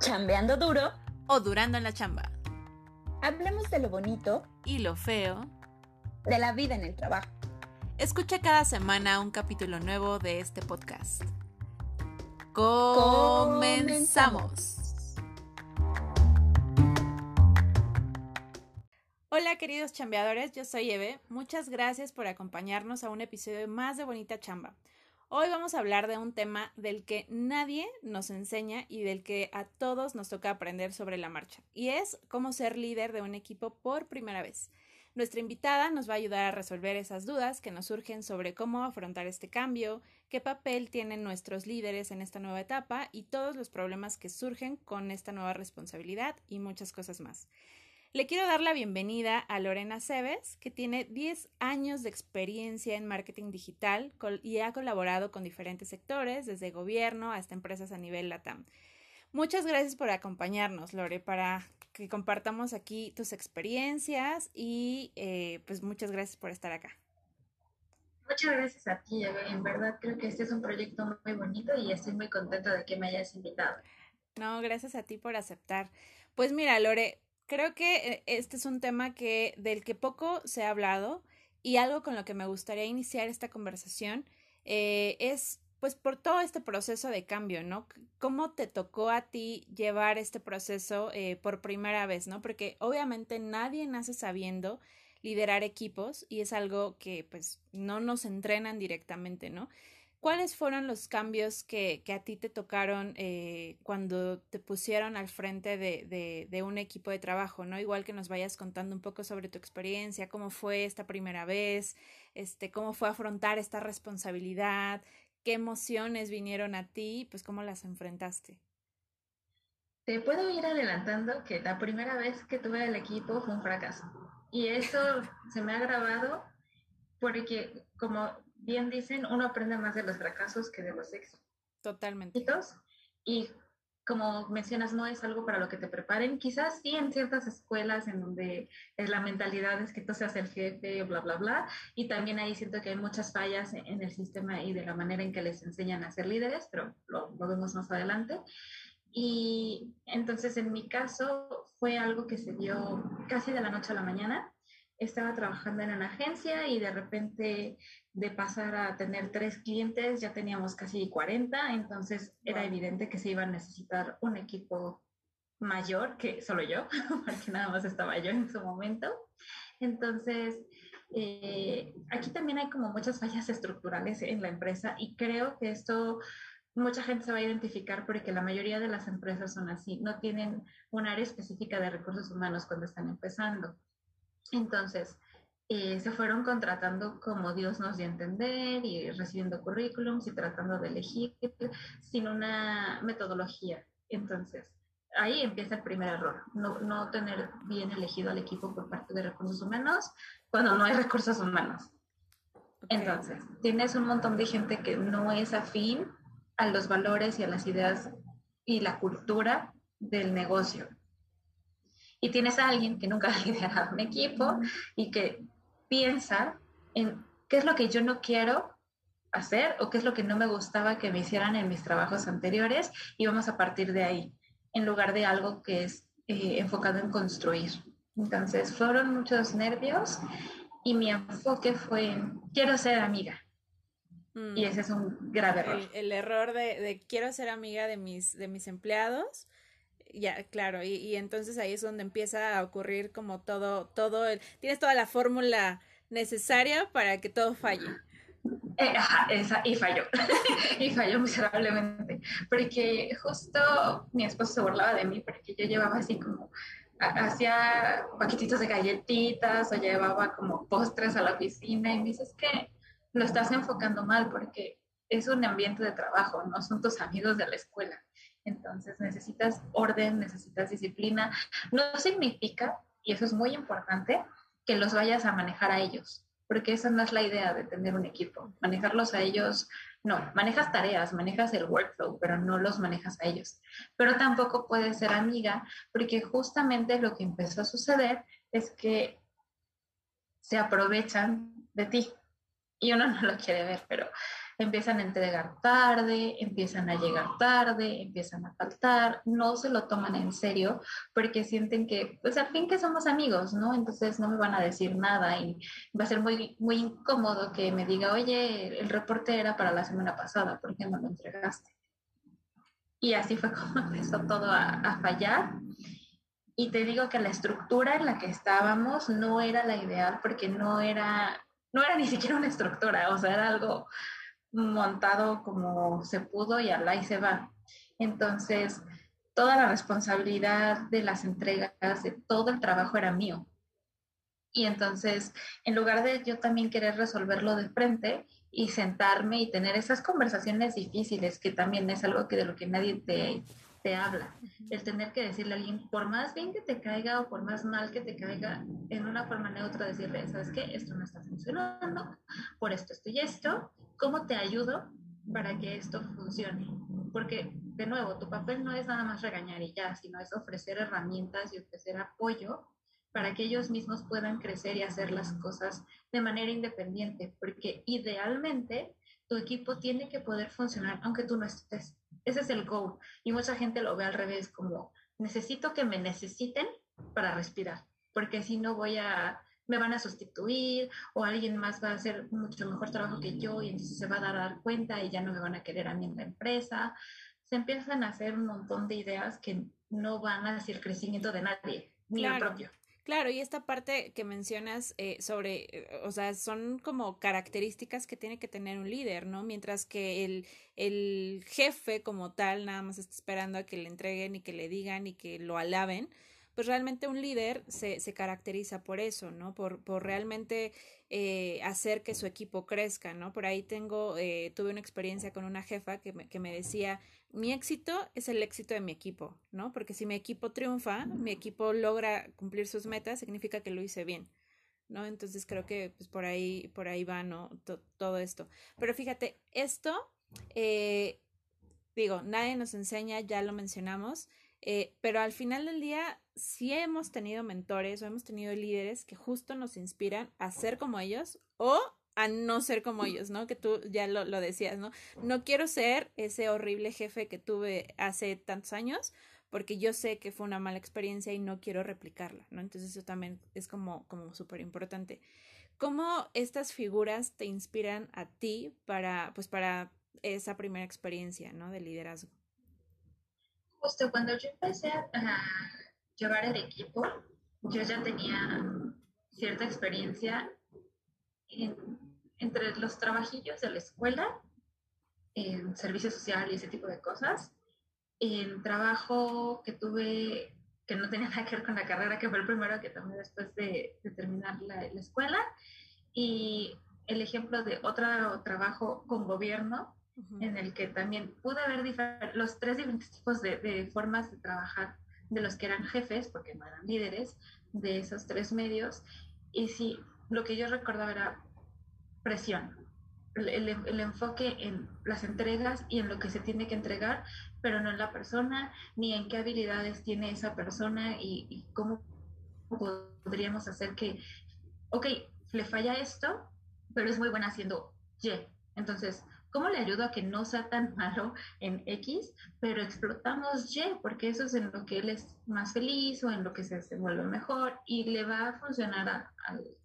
chambeando duro o durando en la chamba. Hablemos de lo bonito y lo feo de la vida en el trabajo. Escucha cada semana un capítulo nuevo de este podcast. Comenzamos. Hola queridos chambeadores, yo soy Eve. Muchas gracias por acompañarnos a un episodio más de Bonita Chamba. Hoy vamos a hablar de un tema del que nadie nos enseña y del que a todos nos toca aprender sobre la marcha, y es cómo ser líder de un equipo por primera vez. Nuestra invitada nos va a ayudar a resolver esas dudas que nos surgen sobre cómo afrontar este cambio, qué papel tienen nuestros líderes en esta nueva etapa y todos los problemas que surgen con esta nueva responsabilidad y muchas cosas más. Le quiero dar la bienvenida a Lorena Cebes, que tiene 10 años de experiencia en marketing digital y ha colaborado con diferentes sectores, desde gobierno hasta empresas a nivel LATAM. Muchas gracias por acompañarnos, Lore, para que compartamos aquí tus experiencias y eh, pues muchas gracias por estar acá. Muchas gracias a ti, En verdad creo que este es un proyecto muy bonito y estoy muy contenta de que me hayas invitado. No, gracias a ti por aceptar. Pues mira, Lore, creo que eh, este es un tema que del que poco se ha hablado y algo con lo que me gustaría iniciar esta conversación eh, es pues por todo este proceso de cambio, ¿no? ¿Cómo te tocó a ti llevar este proceso eh, por primera vez, ¿no? Porque obviamente nadie nace sabiendo liderar equipos y es algo que pues no nos entrenan directamente, ¿no? ¿Cuáles fueron los cambios que, a ti te tocaron eh, cuando te pusieron al frente de, un equipo de trabajo? ¿no? Igual que nos vayas contando un poco sobre tu experiencia, cómo fue esta primera vez, este, cómo fue afrontar esta responsabilidad, qué emociones vinieron a ti, pues cómo las enfrentaste. Te puedo ir adelantando que la primera vez que tuve el equipo fue un fracaso. Y eso se me ha grabado porque como bien dicen, uno aprende más de los fracasos que de los éxitos. Totalmente. Y como mencionas, no es algo para lo que te preparen. Quizás sí en ciertas escuelas en donde es la mentalidad es que tú seas el jefe, bla, bla, bla. Y también ahí siento que hay muchas fallas en el sistema y de la manera en que les enseñan a ser líderes, pero lo, lo vemos más adelante. Y entonces en mi caso fue algo que se dio casi de la noche a la mañana estaba trabajando en una agencia y de repente de pasar a tener tres clientes ya teníamos casi 40, entonces era evidente que se iba a necesitar un equipo mayor que solo yo, porque nada más estaba yo en su momento. Entonces, eh, aquí también hay como muchas fallas estructurales en la empresa y creo que esto mucha gente se va a identificar porque la mayoría de las empresas son así, no tienen un área específica de recursos humanos cuando están empezando. Entonces, eh, se fueron contratando como Dios nos dio a entender y recibiendo currículums y tratando de elegir sin una metodología. Entonces, ahí empieza el primer error, no, no tener bien elegido al equipo por parte de recursos humanos cuando no hay recursos humanos. Entonces, tienes un montón de gente que no es afín a los valores y a las ideas y la cultura del negocio y tienes a alguien que nunca ha liderado un equipo y que piensa en qué es lo que yo no quiero hacer o qué es lo que no me gustaba que me hicieran en mis trabajos anteriores y vamos a partir de ahí, en lugar de algo que es eh, enfocado en construir. Entonces fueron muchos nervios y mi enfoque fue quiero ser amiga. Y mm. ese es un grave error. El, error de, de, quiero ser amiga de mis, de mis empleados ya, claro, y, entonces ahí es donde empieza a ocurrir como todo, todo el, tienes toda la fórmula necesaria para que todo falle. Eh, esa, y falló, y falló miserablemente, porque justo mi esposo se burlaba de mí porque yo llevaba así como, hacía paquetitos de galletitas o llevaba como postres a la oficina y me dices que lo estás enfocando mal porque es un ambiente de trabajo, no son tus amigos de la escuela. Entonces necesitas orden, necesitas disciplina. No significa, y eso es muy importante, que los vayas a manejar a ellos, porque esa no es la idea de tener un equipo. Manejarlos a ellos, no, manejas tareas, manejas el workflow, pero no los manejas a ellos. Pero tampoco puedes ser amiga, porque justamente lo que empezó a suceder es que se aprovechan de ti. Y uno no lo quiere ver, pero empiezan a entregar tarde, empiezan a llegar tarde, empiezan a faltar, no se lo toman en serio porque sienten que, pues al fin que somos amigos, ¿no? Entonces no me van a decir nada y va a ser muy, muy incómodo que me diga, oye, el reporte era para la semana pasada, ¿por qué no lo entregaste? Y así fue como empezó todo a, a fallar. Y te digo que la estructura en la que estábamos no era la ideal porque no era, no era ni siquiera una estructura, o sea, era algo montado como se pudo y al ahí se va. Entonces, toda la responsabilidad de las entregas, de todo el trabajo era mío. Y entonces, en lugar de yo también querer resolverlo de frente y sentarme y tener esas conversaciones difíciles, que también es algo que de lo que nadie te, te habla, el tener que decirle a alguien, por más bien que te caiga o por más mal que te caiga, en una forma neutra decirle, ¿sabes qué? Esto no está funcionando, por esto, esto y esto, ¿cómo te ayudo para que esto funcione? Porque, de nuevo, tu papel no es nada más regañar y ya, sino es ofrecer herramientas y ofrecer apoyo para que ellos mismos puedan crecer y hacer las cosas de manera independiente, porque idealmente tu equipo tiene que poder funcionar aunque tú no estés. Ese es el goal. Y mucha gente lo ve al revés, como necesito que me necesiten para respirar, porque si no voy a, me van a sustituir o alguien más va a hacer mucho mejor trabajo que yo y entonces se va a dar cuenta y ya no me van a querer a mí en la empresa. Se empiezan a hacer un montón de ideas que no van a hacer crecimiento de nadie, ni el propio. Claro, y esta parte que mencionas eh, sobre, eh, o sea, son como características que tiene que tener un líder, ¿no? Mientras que el, el jefe como tal nada más está esperando a que le entreguen y que le digan y que lo alaben, pues realmente un líder se, se caracteriza por eso, ¿no? Por, por realmente eh, hacer que su equipo crezca, ¿no? Por ahí tengo, eh, tuve una experiencia con una jefa que me, que me decía, mi éxito es el éxito de mi equipo, ¿no? Porque si mi equipo triunfa, mi equipo logra cumplir sus metas, significa que lo hice bien, ¿no? Entonces creo que pues por ahí, por ahí va, ¿no? todo esto. Pero fíjate, esto, eh, digo, nadie nos enseña, ya lo mencionamos, eh, pero al final del día sí hemos tenido mentores o hemos tenido líderes que justo nos inspiran a ser como ellos o a no ser como ellos, ¿no? Que tú ya lo, lo decías, ¿no? No quiero ser ese horrible jefe que tuve hace tantos años porque yo sé que fue una mala experiencia y no quiero replicarla, ¿no? Entonces eso también es como, como súper importante. ¿Cómo estas figuras te inspiran a ti para, pues para esa primera experiencia, ¿no? De liderazgo. Justo cuando yo empecé a, llevar el equipo, yo ya tenía cierta experiencia entre los trabajillos de la escuela, en servicio social y ese tipo de cosas, el trabajo que tuve que no tenía nada que ver con la carrera, que fue el primero que tomé después de, terminar la, escuela, y el ejemplo de otro trabajo con gobierno, en el que también pude ver los tres diferentes tipos de, formas de trabajar de los que eran jefes, porque no eran líderes, de esos tres medios. Y sí, lo que yo recordaba era presión, el, enfoque en las entregas y en lo que se tiene que entregar, pero no en la persona, ni en qué habilidades tiene esa persona y, y cómo podríamos hacer que, ok, le falla esto, pero es muy buena haciendo Y. Entonces, ¿Cómo le ayudo a que no sea tan malo en X, pero explotamos Y, porque eso es en lo que él es más feliz o en lo que se desenvuelve mejor y le va a funcionar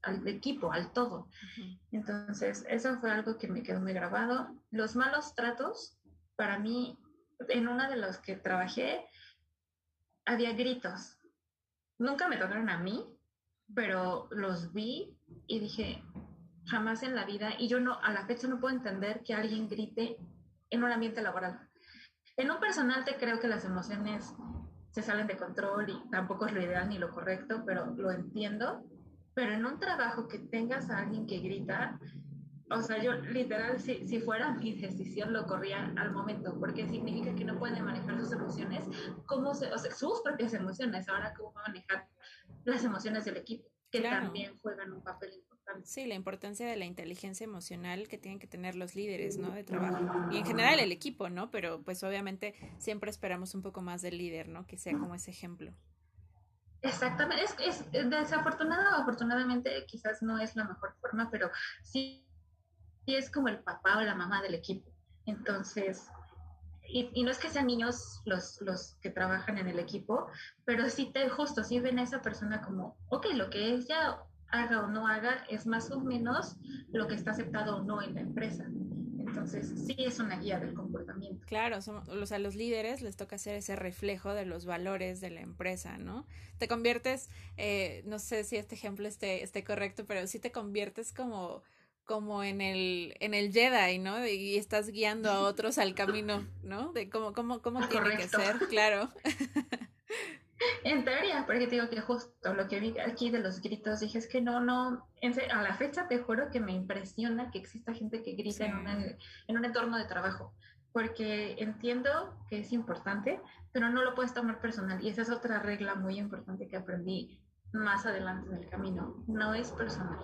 al equipo, al todo. Entonces, eso fue algo que me quedó muy grabado. Los malos tratos, para mí, en una de los que trabajé, había gritos. Nunca me tocaron a mí, pero los vi y dije, jamás en la vida, y yo no, a la fecha no puedo entender que alguien grite en un ambiente laboral. En un personal te creo que las emociones se salen de control y tampoco es lo ideal ni lo correcto, pero lo entiendo. Pero en un trabajo que tengas a alguien que grita, o sea, yo literal, si, si fuera mi decisión, lo corría al momento, porque significa que no puede manejar sus emociones, cómo se, o sea, sus propias emociones, ahora cómo va a manejar las emociones del equipo, que también juegan un papel importante Sí, la importancia de la inteligencia emocional que tienen que tener los líderes, ¿no? De trabajo. Y en general el equipo, ¿no? Pero pues obviamente siempre esperamos un poco más del líder, ¿no? Que sea como ese ejemplo. Exactamente, es, es desafortunado o afortunadamente quizás no es la mejor forma, pero sí sí es como el papá o la mamá del equipo. Entonces, y, no es que sean niños los, los que trabajan en el equipo, pero sí te justo, sí ven a esa persona como, ok, lo que ella haga o no haga es más o menos lo que está aceptado o no en la empresa. Entonces, sí es una guía del comportamiento. Claro, somos, o sea, a los líderes les toca hacer ese reflejo de los valores de la empresa, ¿no? Te conviertes, eh, no sé si este ejemplo esté, esté correcto, pero sí te conviertes como como en el, en el Jedi, ¿no? Y estás guiando a otros al camino, ¿no? De cómo, cómo, cómo tiene que ser, claro. En teoría, porque te digo que justo lo que vi aquí de los gritos, dije es que no, no, a la fecha te juro que me impresiona que exista gente que grita en, en un entorno de trabajo, porque entiendo que es importante, pero no lo puedes tomar personal. Y esa es otra regla muy importante que aprendí más adelante en el camino, no es personal.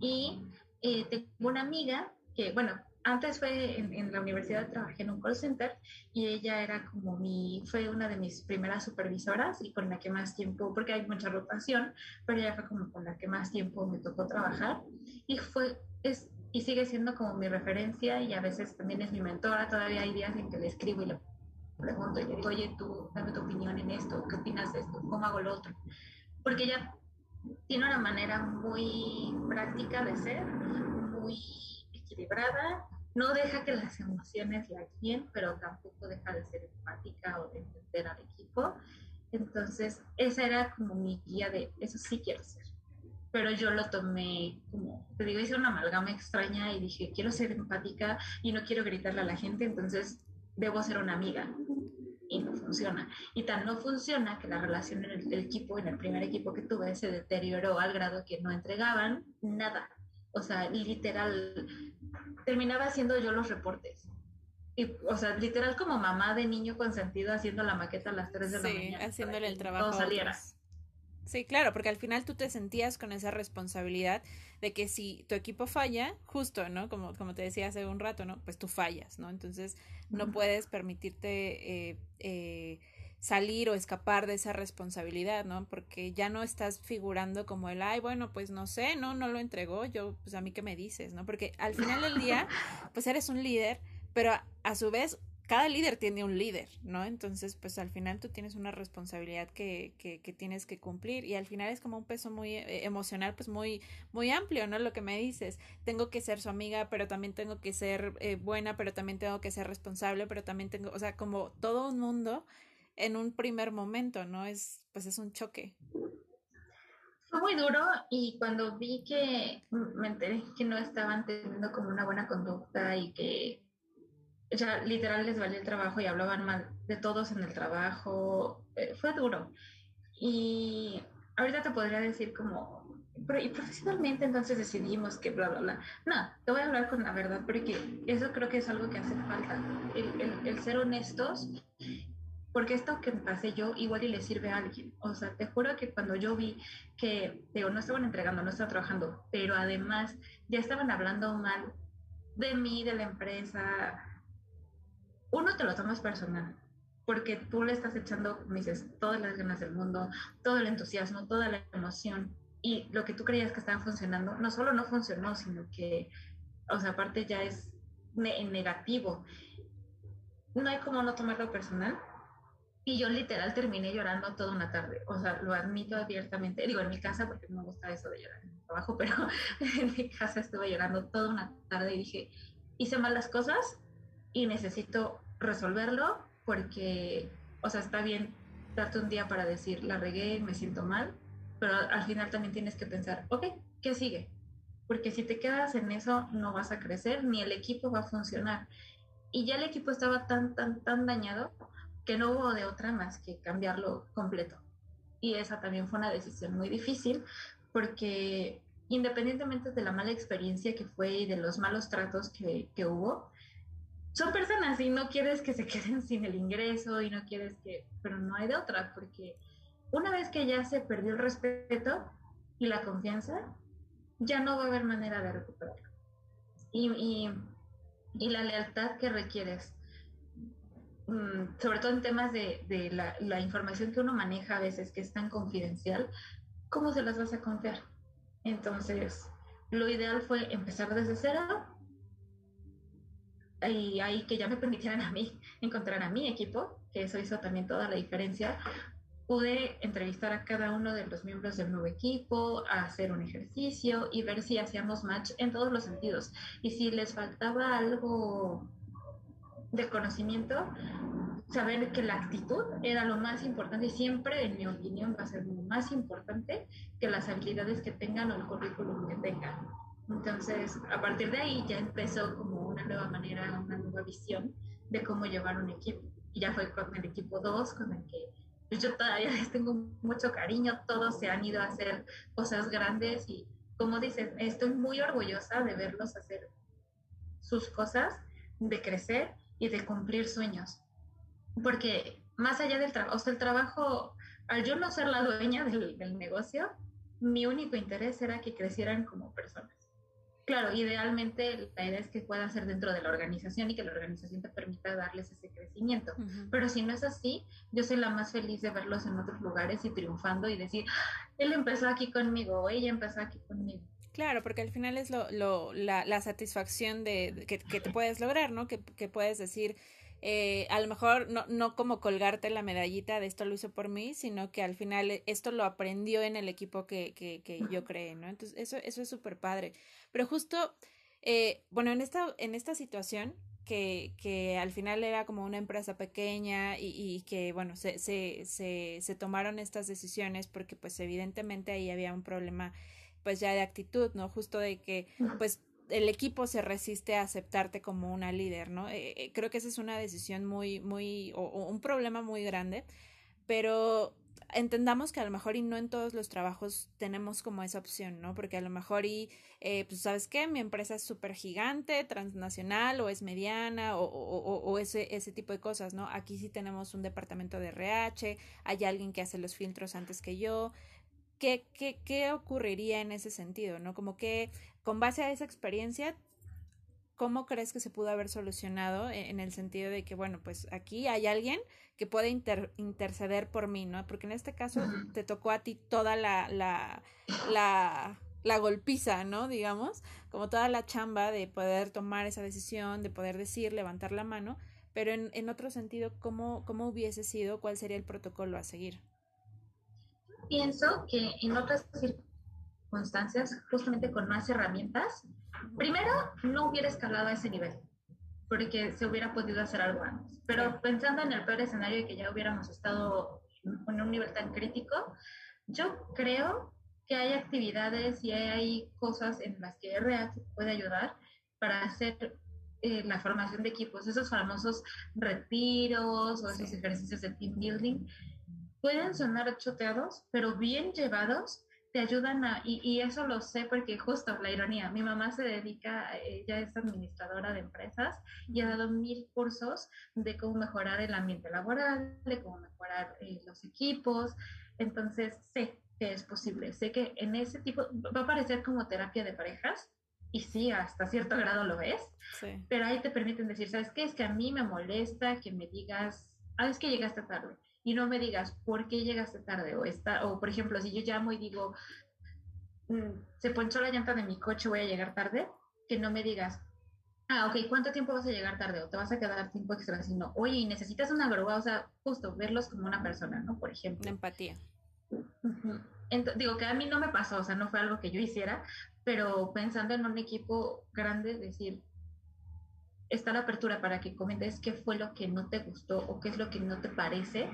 Y eh, tengo una amiga que, bueno, antes fue en, la universidad, trabajé en un call center y ella era como mi, fue una de mis primeras supervisoras y con la que más tiempo, porque hay mucha rotación, pero ella fue como con la que más tiempo me tocó trabajar y fue, es, y sigue siendo como mi referencia y a veces también es mi mentora, todavía hay días en que le escribo y le pregunto y le digo, oye, tú dame tu opinión en esto, ¿qué opinas de esto? ¿Cómo hago lo otro? Porque ella tiene una manera muy práctica de ser, muy equilibrada, no deja que las emociones la guíen, pero tampoco deja de ser empática o de entender al equipo. Entonces, esa era como mi guía de eso sí quiero ser. Pero yo lo tomé como, te digo, hice una amalgama extraña y dije, quiero ser empática y no quiero gritarle a la gente, entonces debo ser una amiga y no funciona. Y tan no funciona que la relación en el, equipo, en el primer equipo que tuve, se deterioró al grado que no entregaban nada. O sea, literal, terminaba haciendo yo los reportes. Y, o sea, literal como mamá de niño consentido haciendo la maqueta a las 3 de la mañana. Sí, haciéndole el trabajo. saliera. Sí, claro, porque al final tú te sentías con esa responsabilidad de que si tu equipo falla, justo, ¿no? Como, como te decía hace un rato, ¿no? Pues tú fallas, ¿no? Entonces no puedes permitirte eh, eh, salir o escapar de esa responsabilidad, ¿no? Porque ya no estás figurando como el, ay, bueno, pues no sé, no, no lo entregó, yo, pues a mí qué me dices, ¿no? Porque al final del día, pues eres un líder, pero a su vez cada líder tiene un líder, ¿no? Entonces, pues al final tú tienes una responsabilidad que, que, que tienes que cumplir y al final es como un peso muy eh, emocional, pues muy, muy amplio, ¿no? Lo que me dices, tengo que ser su amiga, pero también tengo que ser eh, buena, pero también tengo que ser responsable, pero también tengo, o sea, como todo un mundo en un primer momento, ¿no? Es, pues es un choque. Fue muy duro y cuando vi que me enteré que no estaban teniendo como una buena conducta y que sea, literal les valía el trabajo y hablaban mal de todos en el trabajo. Eh, fue duro. Y ahorita te podría decir como, pero y profesionalmente entonces decidimos que bla, bla, bla. No, te voy a hablar con la verdad porque eso creo que es algo que hace falta, el, el, ser honestos. Porque esto que pasé yo igual y le sirve a alguien. O sea, te juro que cuando yo vi que, digo, no estaban entregando, no estaban trabajando, pero además ya estaban hablando mal de mí, de la empresa, uno te lo tomas personal, porque tú le estás echando, como dices, todas las ganas del mundo, todo el entusiasmo, toda la emoción, y lo que tú creías que estaba funcionando, no solo no funcionó, sino que, o sea, aparte ya es negativo. No hay como no tomarlo personal. Y yo literal terminé llorando toda una tarde. O sea, lo admito abiertamente. Digo, en mi casa, porque no me gusta eso de llorar en el trabajo, pero en mi casa estuve llorando toda una tarde y dije, hice mal las cosas, y necesito resolverlo porque, o sea, está bien darte un día para decir, la regué, me siento mal, pero al final también tienes que pensar, ok, ¿qué sigue? Porque si te quedas en eso no vas a crecer ni el equipo va a funcionar. Y ya el equipo estaba tan, tan, tan dañado que no hubo de otra más que cambiarlo completo. Y esa también fue una decisión muy difícil porque independientemente de la mala experiencia que fue y de los malos tratos que, que hubo, son personas y no quieres que se queden sin el ingreso y no quieres que, pero no hay de otra, porque una vez que ya se perdió el respeto y la confianza, ya no va a haber manera de recuperarlo. Y, y, la lealtad que requieres, mm, sobre todo en temas de, de la, la, información que uno maneja a veces, que es tan confidencial, ¿cómo se las vas a confiar? Entonces, lo ideal fue empezar desde cero, y ahí que ya me permitieran a mí encontrar a mi equipo, que eso hizo también toda la diferencia, pude entrevistar a cada uno de los miembros del nuevo equipo, hacer un ejercicio y ver si hacíamos match en todos los sentidos. Y si les faltaba algo de conocimiento, saber que la actitud era lo más importante siempre, en mi opinión, va a ser lo más importante que las habilidades que tengan o el currículum que tengan. Entonces, a partir de ahí ya empezó como una nueva manera, una nueva visión de cómo llevar un equipo. Y ya fue con el equipo 2, con el que pues, yo todavía les tengo mucho cariño, todos se han ido a hacer cosas grandes y como dicen, estoy muy orgullosa de verlos hacer sus cosas, de crecer y de cumplir sueños. Porque más allá del trabajo, o sea, el trabajo, al yo no ser la dueña del, del negocio, mi único interés era que crecieran como personas. Claro, idealmente la idea es que pueda ser dentro de la organización y que la organización te permita darles ese crecimiento. Pero si no es así, yo soy la más feliz de verlos en otros lugares y triunfando y decir, ah, él empezó aquí conmigo o ella empezó aquí conmigo. Claro, porque al final es lo, lo, la, la satisfacción de, que, que, te puedes lograr, ¿no? Que, que puedes decir, eh, a lo mejor no, no como colgarte la medallita de esto lo hizo por mí, sino que al final esto lo aprendió en el equipo que, que, que yo creé, ¿no? Entonces, eso, eso es súper padre. Pero justo, eh, bueno, en esta, en esta situación, que, que al final era como una empresa pequeña y, y que, bueno, se, se, se, se tomaron estas decisiones porque pues evidentemente ahí había un problema pues ya de actitud, ¿no? Justo de que pues el equipo se resiste a aceptarte como una líder, ¿no? Eh, eh, creo que esa es una decisión muy, muy, o, o, un problema muy grande, pero entendamos que a lo mejor y no en todos los trabajos tenemos como esa opción, ¿no? Porque a lo mejor y, eh, pues, ¿sabes qué? Mi empresa es súper gigante, transnacional o es mediana o, o, o, ese, ese tipo de cosas, ¿no? Aquí sí tenemos un departamento de RH, hay alguien que hace los filtros antes que yo. ¿Qué, qué, qué ocurriría en ese sentido, ¿no? Como que con base a esa experiencia, ¿cómo crees que se pudo haber solucionado e, en el sentido de que, bueno, pues aquí hay alguien que puede inter interceder por mí, ¿no? Porque en este caso te tocó a ti toda la, la, la, la golpiza, ¿no? Digamos, como toda la chamba de poder tomar esa decisión, de poder decir, levantar la mano, pero en, en otro sentido, ¿cómo, ¿cómo hubiese sido? ¿Cuál sería el protocolo a seguir? Pienso que en otras circunstancias, justamente con más herramientas, primero no hubiera escalado a ese nivel, porque se hubiera podido hacer algo antes. Pero pensando en el peor escenario de que ya hubiéramos estado en un nivel tan crítico, yo creo que hay actividades y hay cosas en las que RH puede ayudar para hacer eh, la formación de equipos, esos famosos retiros o esos ejercicios de team building, pueden sonar choteados, pero bien llevados, te ayudan a, y, y, eso lo sé porque justo la ironía, mi mamá se dedica, ella es administradora de empresas y ha dado mil cursos de cómo mejorar el ambiente laboral, de cómo mejorar eh, los equipos, entonces sé que es posible, sé que en ese tipo, va a parecer como terapia de parejas, y sí, hasta cierto grado lo es, sí. pero ahí te permiten decir, ¿sabes qué? Es que a mí me molesta que me digas, ah, es que llegaste tarde y no me digas por qué llegaste tarde o está o por ejemplo si yo llamo y digo mmm, se ponchó la llanta de mi coche voy a llegar tarde que no me digas ah ok cuánto tiempo vas a llegar tarde o te vas a quedar tiempo extra sino oye necesitas una grúa o sea justo verlos como una persona no por ejemplo. La empatía. Entonces, digo que a mí no me pasó o sea no fue algo que yo hiciera pero pensando en un equipo grande decir está la apertura para que comentes qué fue lo que no te gustó o qué es lo que no te parece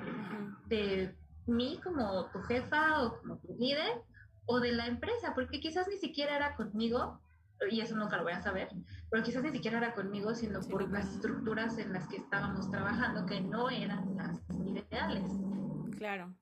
de mí como tu jefa o como tu líder o de la empresa, porque quizás ni siquiera era conmigo, y eso nunca lo voy a saber, pero quizás ni siquiera era conmigo, sino sí, por las estructuras en las que estábamos trabajando que no eran las ideales. Claro,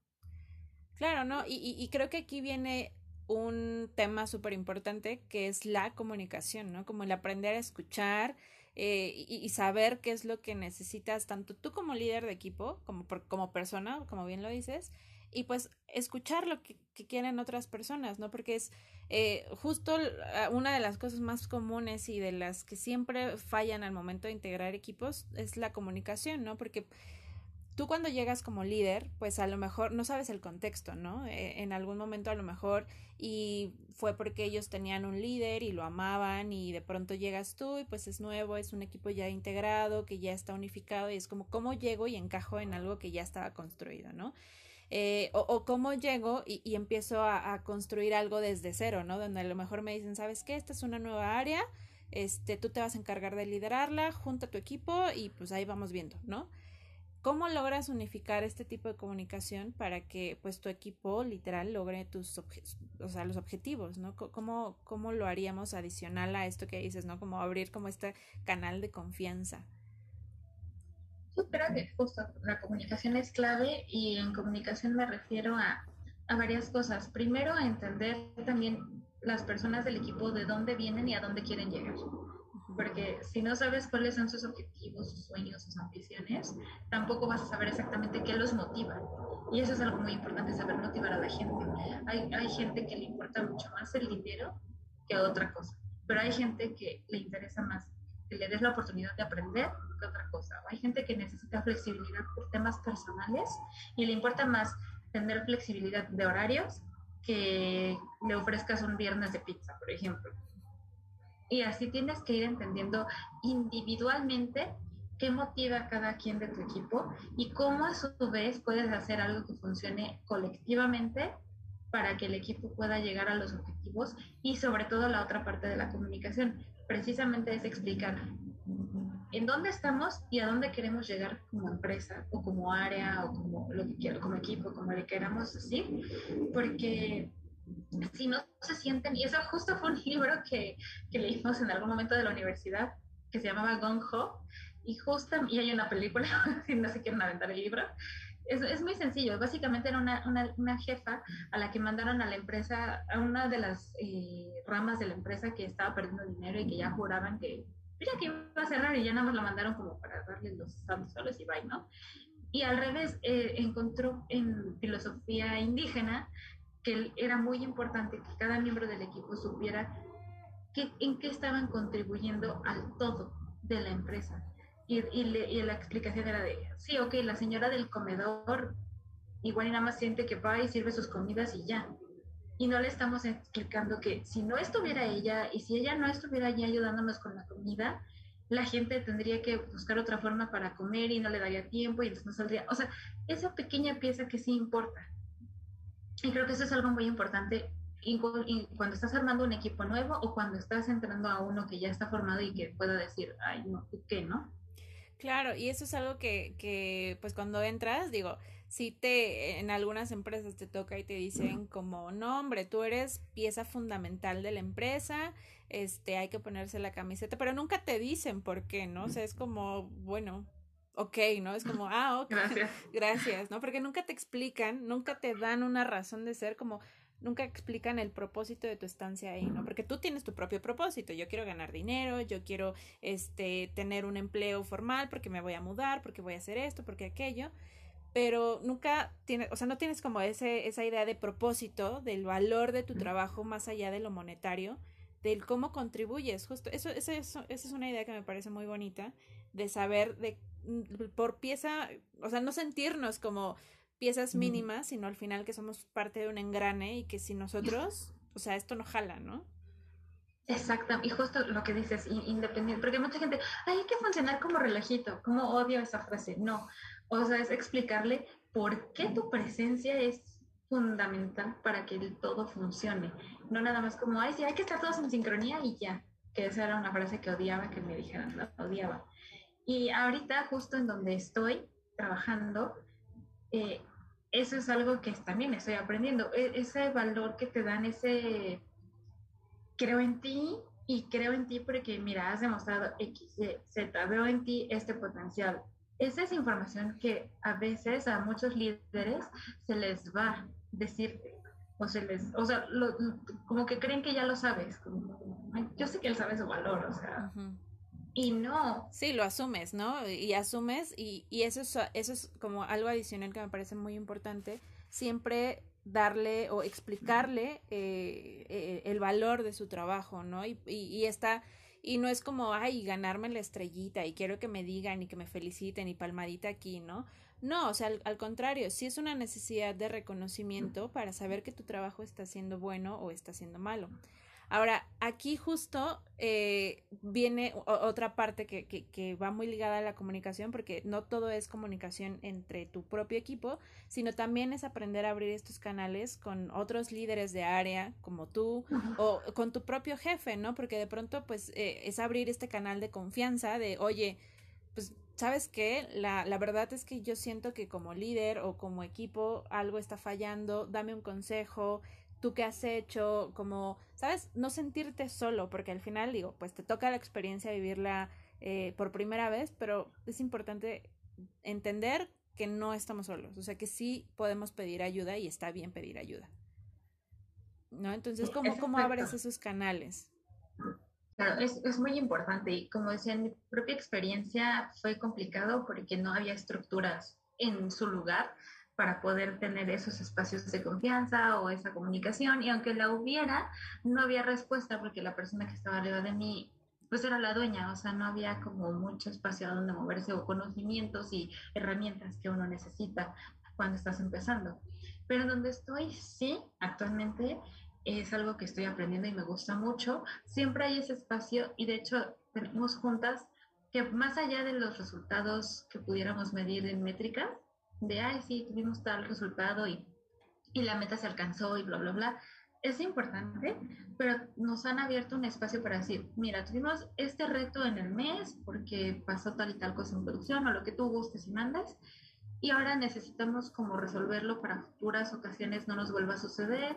claro, ¿no? Y, y, y creo que aquí viene un tema súper importante que es la comunicación, ¿no? Como el aprender a escuchar, eh, y, y, saber qué es lo que necesitas, tanto tú como líder de equipo, como, como persona, como bien lo dices, y pues escuchar lo que, que quieren otras personas, ¿no? Porque es eh, justo una de las cosas más comunes y de las que siempre fallan al momento de integrar equipos es la comunicación, ¿no? Porque tú cuando llegas como líder, pues a lo mejor no sabes el contexto, ¿no? Eh, en algún momento a lo mejor y fue porque ellos tenían un líder y lo amaban y de pronto llegas tú y pues es nuevo, es un equipo ya integrado, que ya está unificado y es como cómo llego y encajo en algo que ya estaba construido, ¿no? Eh, o, cómo llego y, empiezo a, a, construir algo desde cero, ¿no? Donde a lo mejor me dicen, ¿sabes qué? Esta es una nueva área, este, tú te vas a encargar de liderarla, junta tu equipo y pues ahí vamos viendo, ¿no? ¿Cómo logras unificar este tipo de comunicación para que pues tu equipo literal logre tus o sea, los objetivos, ¿no? ¿Cómo, ¿Cómo lo haríamos adicional a esto que dices, ¿no? Como abrir como este canal de confianza. Yo creo que justo la comunicación es clave y en comunicación me refiero a, a varias cosas. Primero, a entender también las personas del equipo de dónde vienen y a dónde quieren llegar porque si no sabes cuáles son sus objetivos, sus sueños, sus ambiciones, tampoco vas a saber exactamente qué los motiva. Y eso es algo muy importante, saber motivar a la gente. Hay, hay gente que le importa mucho más el dinero que otra cosa, pero hay gente que le interesa más que le des la oportunidad de aprender que otra cosa. Hay gente que necesita flexibilidad por temas personales y le importa más tener flexibilidad de horarios que le ofrezcas un viernes de pizza, por ejemplo. Y así tienes que ir entendiendo individualmente qué motiva a cada quien de tu equipo y cómo a su vez puedes hacer algo que funcione colectivamente para que el equipo pueda llegar a los objetivos y sobre todo la otra parte de la comunicación, precisamente es explicar en dónde estamos y a dónde queremos llegar como empresa o como área o como lo que quiero, como equipo, como le queramos decir, porque si no se sienten, y eso justo fue un libro que, que leímos en algún momento de la universidad, que se llamaba Gong Ho, y justo, y hay una película, si no se quieren aventar el libro, es, es muy sencillo, básicamente era una, una, una, jefa a la que mandaron a la empresa, a una de las eh, ramas de la empresa que estaba perdiendo dinero y que ya juraban que, mira que iba a cerrar y ya nada más la mandaron como para darle los santos soles y bye, ¿no? Y al revés, eh, encontró en filosofía indígena que era muy importante que cada miembro del equipo supiera que, en qué estaban contribuyendo al todo de la empresa. Y, y, la explicación era de, sí, ok, la señora del comedor igual y nada más siente que va y sirve sus comidas y ya. Y no le estamos explicando que si no estuviera ella y si ella no estuviera allí ayudándonos con la comida, la gente tendría que buscar otra forma para comer y no le daría tiempo y entonces no saldría. O sea, esa pequeña pieza que sí importa. Y creo que eso es algo muy importante cuando estás armando un equipo nuevo o cuando estás entrando a uno que ya está formado y que pueda decir, ay, no, ¿qué no? Claro, y eso es algo que, que, pues cuando entras, digo, si te, en algunas empresas te toca y te dicen como, no, hombre, tú eres pieza fundamental de la empresa, este, hay que ponerse la camiseta, pero nunca te dicen por qué, ¿no? O sea, es como, bueno, ok, ¿no? Es como, ah, ok. Gracias. Gracias, ¿no? Porque nunca te explican, nunca te dan una razón de ser como, nunca explican el propósito de tu estancia ahí, ¿no? Porque tú tienes tu propio propósito. Yo quiero ganar dinero, yo quiero, este, tener un empleo formal porque me voy a mudar, porque voy a hacer esto, porque aquello. Pero nunca tienes, o sea, no tienes como ese, esa idea de propósito, del valor de tu trabajo más allá de lo monetario, del cómo contribuyes. Justo, eso, eso, eso, esa es una idea que me parece muy bonita, de saber de por pieza, o sea, no sentirnos como piezas mínimas, sino al final que somos parte de un engrane y que si nosotros, o sea, esto no jala, ¿no? Exacto, y justo lo que dices, independiente, porque mucha gente, hay que funcionar como relajito, como odio esa frase, no, o sea, es explicarle por qué tu presencia es fundamental para que el todo funcione, no nada más como, ay, sí, hay que estar todos en sincronía y ya, que esa era una frase que odiaba que me dijeran, la odiaba. Y ahorita, justo en donde estoy trabajando, eh, eso es algo que también estoy aprendiendo. E, ese valor que te dan, ese creo en ti y creo en ti porque, mira, has demostrado X, Y, Z, veo en ti este potencial. Esa es información que a veces a muchos líderes se les va a decir o se les, o sea, como que creen que ya lo sabes. yo sé que él sabe su valor, o sea, y no. Sí, lo asumes, ¿no? Y asumes y, y eso, es, eso es como algo adicional que me parece muy importante, siempre darle o explicarle eh, eh, el valor de su trabajo, ¿no? Y, y, y esta y no es como, ay, ganarme la estrellita y quiero que me digan y que me feliciten y palmadita aquí, ¿no? No, o sea, al, contrario, sí es una necesidad de reconocimiento para saber que tu trabajo está siendo bueno o está siendo malo. Ahora, aquí justo eh, viene otra parte que, que, que, va muy ligada a la comunicación, porque no todo es comunicación entre tu propio equipo, sino también es aprender a abrir estos canales con otros líderes de área, como tú, o con tu propio jefe, ¿no? Porque de pronto, pues, eh, es abrir este canal de confianza de, oye, pues, ¿sabes qué? La, la verdad es que yo siento que como líder o como equipo algo está fallando, dame un consejo, tú qué has hecho, como, ¿sabes? No sentirte solo, porque al final digo, pues te toca la experiencia vivirla eh, por primera vez, pero es importante entender que no estamos solos, o sea que sí podemos pedir ayuda y está bien pedir ayuda. ¿No? Entonces, ¿cómo, cómo abres esos canales? Claro, es, es, muy importante y como decía, en mi propia experiencia fue complicado porque no había estructuras en su lugar para poder tener esos espacios de confianza o esa comunicación y aunque la hubiera, no había respuesta porque la persona que estaba arriba de mí pues era la dueña, o sea, no había como mucho espacio a donde moverse o conocimientos y herramientas que uno necesita cuando estás empezando. Pero donde estoy, sí, actualmente es algo que estoy aprendiendo y me gusta mucho. Siempre hay ese espacio y de hecho tenemos juntas que más allá de los resultados que pudiéramos medir en métricas, de, ay, sí, tuvimos tal resultado y, y la meta se alcanzó y bla, bla, bla. Es importante, pero nos han abierto un espacio para decir, mira, tuvimos este reto en el mes porque pasó tal y tal cosa en producción o lo que tú gustes y mandes, y ahora necesitamos como resolverlo para futuras ocasiones no nos vuelva a suceder.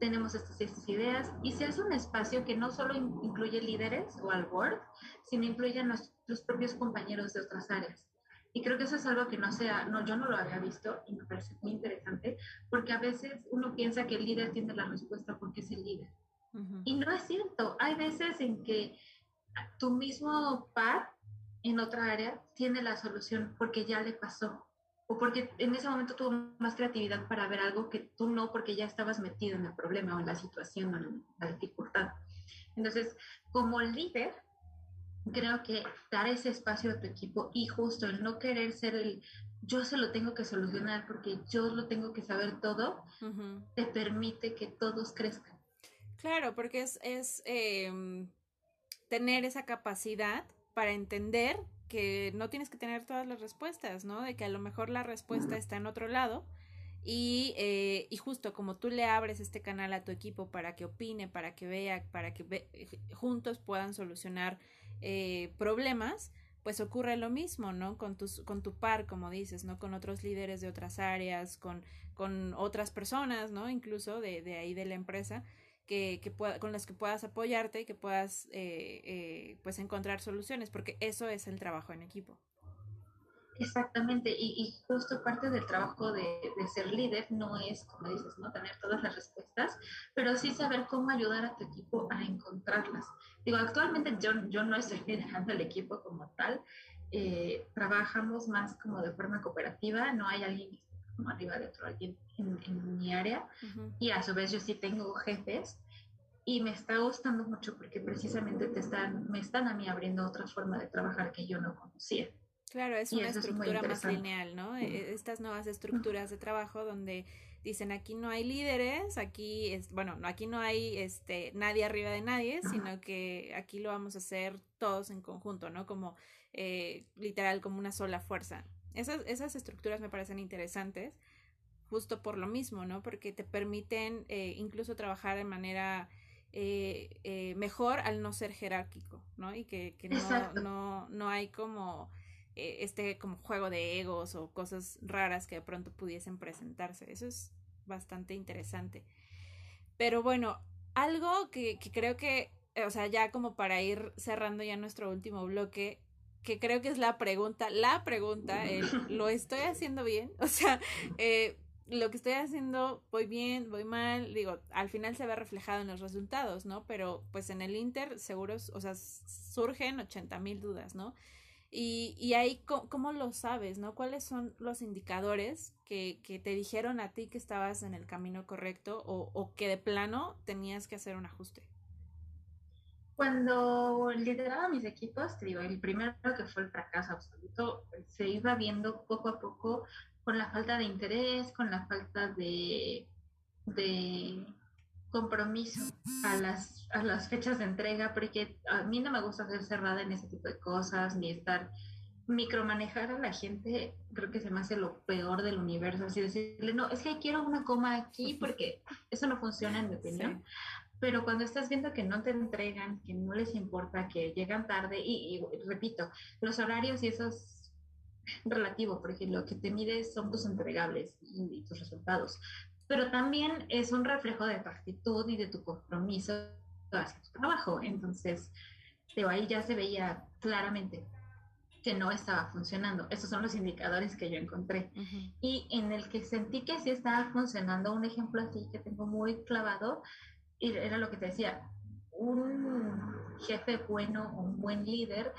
Tenemos estas, estas ideas y se hace un espacio que no solo incluye líderes o al board, sino incluye a nuestros propios compañeros de otras áreas. Y creo que eso es algo que no sea, no, yo no lo había visto y me parece muy interesante, porque a veces uno piensa que el líder tiene la respuesta porque es el líder. Y no es cierto. Hay veces en que tu mismo par en otra área tiene la solución porque ya le pasó. O porque en ese momento tuvo más creatividad para ver algo que tú no, porque ya estabas metido en el problema o en la situación o en la dificultad. Entonces, como líder, creo que dar ese espacio a tu equipo y justo el no querer ser el yo se lo tengo que solucionar porque yo lo tengo que saber todo, te permite que todos crezcan. Claro, porque es, es em, tener esa capacidad para entender que no tienes que tener todas las respuestas, ¿no? De que a lo mejor la respuesta está en otro lado. Y, eh, justo como tú le abres este canal a tu equipo para que opine, para que vea, para que juntos puedan solucionar eh, problemas, pues ocurre lo mismo, ¿no? Con, tus, con tu par, como dices, ¿no? Con otros líderes de otras áreas, con, con otras personas, ¿no? Incluso de, de ahí de la empresa, que, que pueda, con las que puedas apoyarte y que puedas, eh, eh, pues, encontrar soluciones, porque eso es el trabajo en equipo. Exactamente, y, y, justo parte del trabajo de, de, ser líder no es, como dices, no tener todas las respuestas, pero sí saber cómo ayudar a tu equipo a encontrarlas. Digo, actualmente yo, yo no estoy liderando el equipo como tal, eh, trabajamos más como de forma cooperativa, no hay alguien como arriba de otro, alguien en, en mi área, y a su vez yo sí tengo jefes, y me está gustando mucho porque precisamente te están, me están a mí abriendo otra forma de trabajar que yo no conocía. Claro, es una estructura más lineal, ¿no? E, estas nuevas estructuras de trabajo donde dicen aquí no hay líderes, aquí es, bueno, aquí no hay este nadie arriba de nadie, sino que aquí lo vamos a hacer todos en conjunto, ¿no? Como eh, literal, como una sola fuerza. Esas, esas estructuras me parecen interesantes, justo por lo mismo, ¿no? Porque te permiten eh, incluso trabajar de manera eh, mejor al no ser jerárquico, ¿no? Y que, que no, no, no hay como eh, este como juego de egos o cosas raras que de pronto pudiesen presentarse. Eso es bastante interesante. Pero bueno, algo que, creo que, eh, o sea, ya como para ir cerrando ya nuestro último bloque, que creo que es la pregunta, la pregunta, ¿lo estoy haciendo bien? O sea, eh, lo que estoy haciendo, voy bien, voy mal, digo, al final se ve reflejado en los resultados, ¿no? Pero pues en el Inter, seguros, o sea, surgen 80 mil dudas, ¿no? Y, y ahí, ¿cómo, lo sabes, no? ¿Cuáles son los indicadores que, que, te dijeron a ti que estabas en el camino correcto o, o, que de plano tenías que hacer un ajuste? Cuando lideraba mis equipos, te digo, el primero que fue el fracaso absoluto, se iba viendo poco a poco con la falta de interés, con la falta de, de compromiso a las, a las fechas de entrega, porque a mí no me gusta ser cerrada en ese tipo de cosas, ni estar micromanejar a la gente, creo que se me hace lo peor del universo, así decirle, no, es que quiero una coma aquí porque eso no funciona en mi opinión. Pero cuando estás viendo que no te entregan, que no les importa, que llegan tarde, y, repito, los horarios y eso es relativo, porque lo que te mides son tus entregables y, tus resultados. Pero también es un reflejo de tu actitud y de tu compromiso hacia tu trabajo. Entonces, de ahí ya se veía claramente que no estaba funcionando. Esos son los indicadores que yo encontré. Y en el que sentí que sí estaba funcionando, un ejemplo así que tengo muy clavado, era lo que te decía, un jefe bueno o un buen líder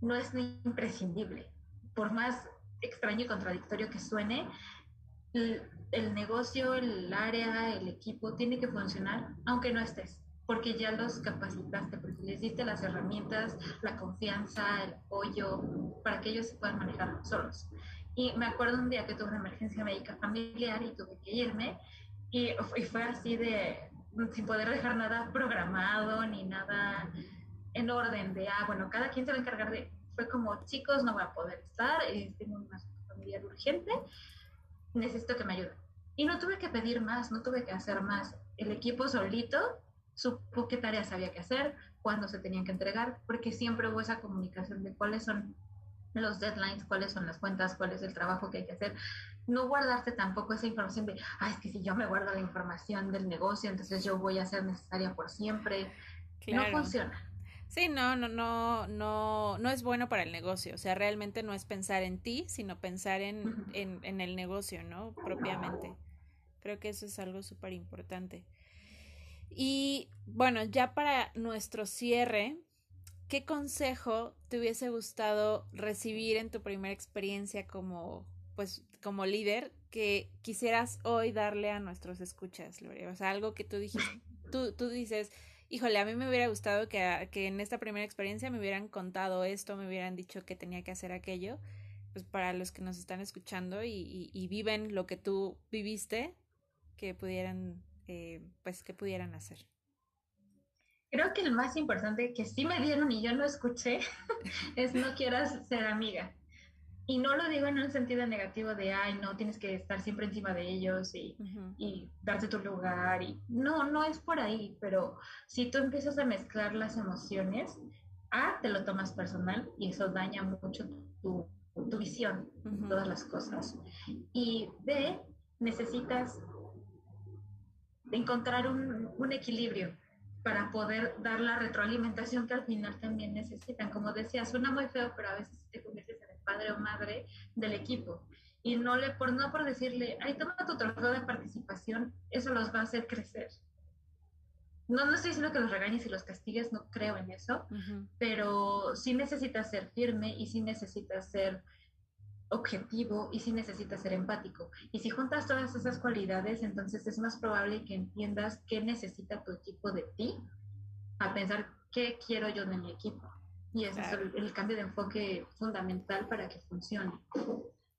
no es imprescindible. Por más extraño y contradictorio que suene, el, negocio, el área, el equipo tiene que funcionar aunque no estés, porque ya los capacitaste, porque les diste las herramientas, la confianza, el apoyo, para que ellos se puedan manejar solos. Y me acuerdo un día que tuve una emergencia médica familiar y tuve que irme y, y fue así de, sin poder dejar nada programado ni nada en orden de, ah, bueno, cada quien se va a encargar de, fue como, chicos, no voy a poder estar, eh, tengo una familiar urgente, necesito que me ayuden. Y no tuve que pedir más, no tuve que hacer más. El equipo solito supo qué tareas había que hacer, cuándo se tenían que entregar, porque siempre hubo esa comunicación de cuáles son los deadlines, cuáles son las cuentas, cuál es el trabajo que hay que hacer no guardarte tampoco esa información de, ah, es que si yo me guardo la información del negocio, entonces yo voy a ser necesaria por siempre. No funciona. Sí, no, no, no, no, no es bueno para el negocio. O sea, realmente no es pensar en ti, sino pensar en, en, en el negocio, ¿no? Propiamente. Creo que eso es algo súper importante. Y bueno, ya para nuestro cierre, ¿qué consejo te hubiese gustado recibir en tu primera experiencia como, pues, como líder que quisieras hoy darle a nuestros escuchas, Lore? O sea, algo que tú dijiste, tú, tú dices, híjole, a mí me hubiera gustado que, que en esta primera experiencia me hubieran contado esto, me hubieran dicho que tenía que hacer aquello, pues para los que nos están escuchando y, y, viven lo que tú viviste, que pudieran, eh, pues, que pudieran hacer. Creo que el más importante que sí me dieron y yo no escuché es no quieras ser amiga. Y no lo digo en un sentido negativo de, ay, no, tienes que estar siempre encima de ellos y, y darte tu lugar. Y, no, no es por ahí, pero si tú empiezas a mezclar las emociones, A, te lo tomas personal y eso daña mucho tu, tu visión de todas las cosas. Y B, necesitas encontrar un, un equilibrio para poder dar la retroalimentación que al final también necesitan. Como decía, suena muy feo, pero a veces te conviertes en el padre o madre del equipo. Y no le, por no por decirle, ay, toma tu trofeo de participación, eso los va a hacer crecer. No, no estoy diciendo que los regañes y los castigues, no creo en eso, pero sí necesitas ser firme y sí necesitas ser objetivo y sí necesitas ser empático. Y si juntas todas esas cualidades, entonces es más probable que entiendas qué necesita tu equipo de ti, a pensar qué quiero yo de mi equipo. Y ese es el, cambio de enfoque fundamental para que funcione.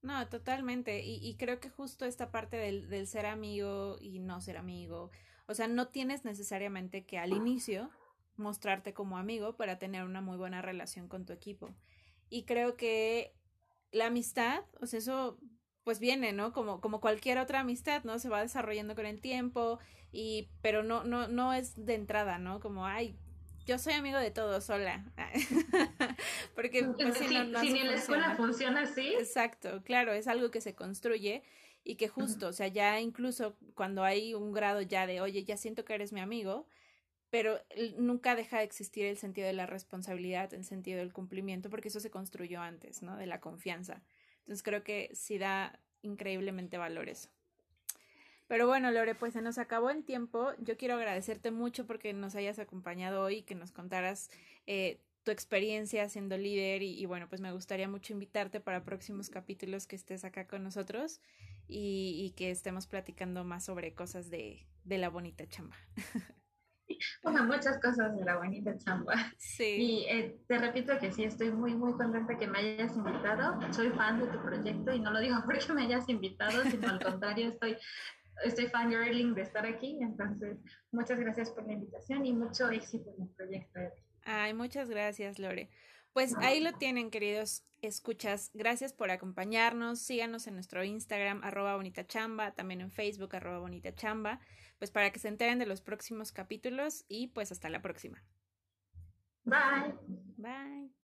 No, totalmente. Y, creo que justo esta parte del, del ser amigo y no ser amigo, o sea, no tienes necesariamente que al inicio mostrarte como amigo para tener una muy buena relación con tu equipo. Y creo que la amistad, o sea, eso pues viene, ¿no? Como, como cualquier otra amistad, ¿no? Se va desarrollando con el tiempo y, pero no, no, no es de entrada, ¿no? Como, ay, yo soy amigo de todos, sola. Porque pues, si, no, si en la escuela funciona así. Exacto, claro, es algo que se construye y que justo, o sea, ya incluso cuando hay un grado ya de, oye, ya siento que eres mi amigo, pero nunca deja de existir el sentido de la responsabilidad, el sentido del cumplimiento, porque eso se construyó antes, ¿no? De la confianza. Entonces creo que sí da increíblemente valor eso. Pero bueno, Lore, pues se nos acabó el tiempo. Yo quiero agradecerte mucho porque nos hayas acompañado hoy y que nos contaras eh, tu experiencia siendo líder y, bueno, pues me gustaría mucho invitarte para próximos capítulos que estés acá con nosotros y, que estemos platicando más sobre cosas de la bonita chamba. bueno, muchas cosas de la bonita chamba. Sí. Y eh, te repito que sí, estoy muy, muy contenta que me hayas invitado. Soy fan de tu proyecto y no lo digo porque me hayas invitado, sino al contrario, estoy, estoy fangirling de estar aquí. Entonces, muchas gracias por la invitación y mucho éxito en el proyecto. Ay, muchas gracias, Lore. Pues ahí lo tienen, queridos escuchas. Gracias por acompañarnos. Síganos en nuestro Instagram, arroba bonita chamba, también en Facebook, arroba bonita chamba, pues para que se enteren de los próximos capítulos y pues hasta la próxima. Bye. Bye.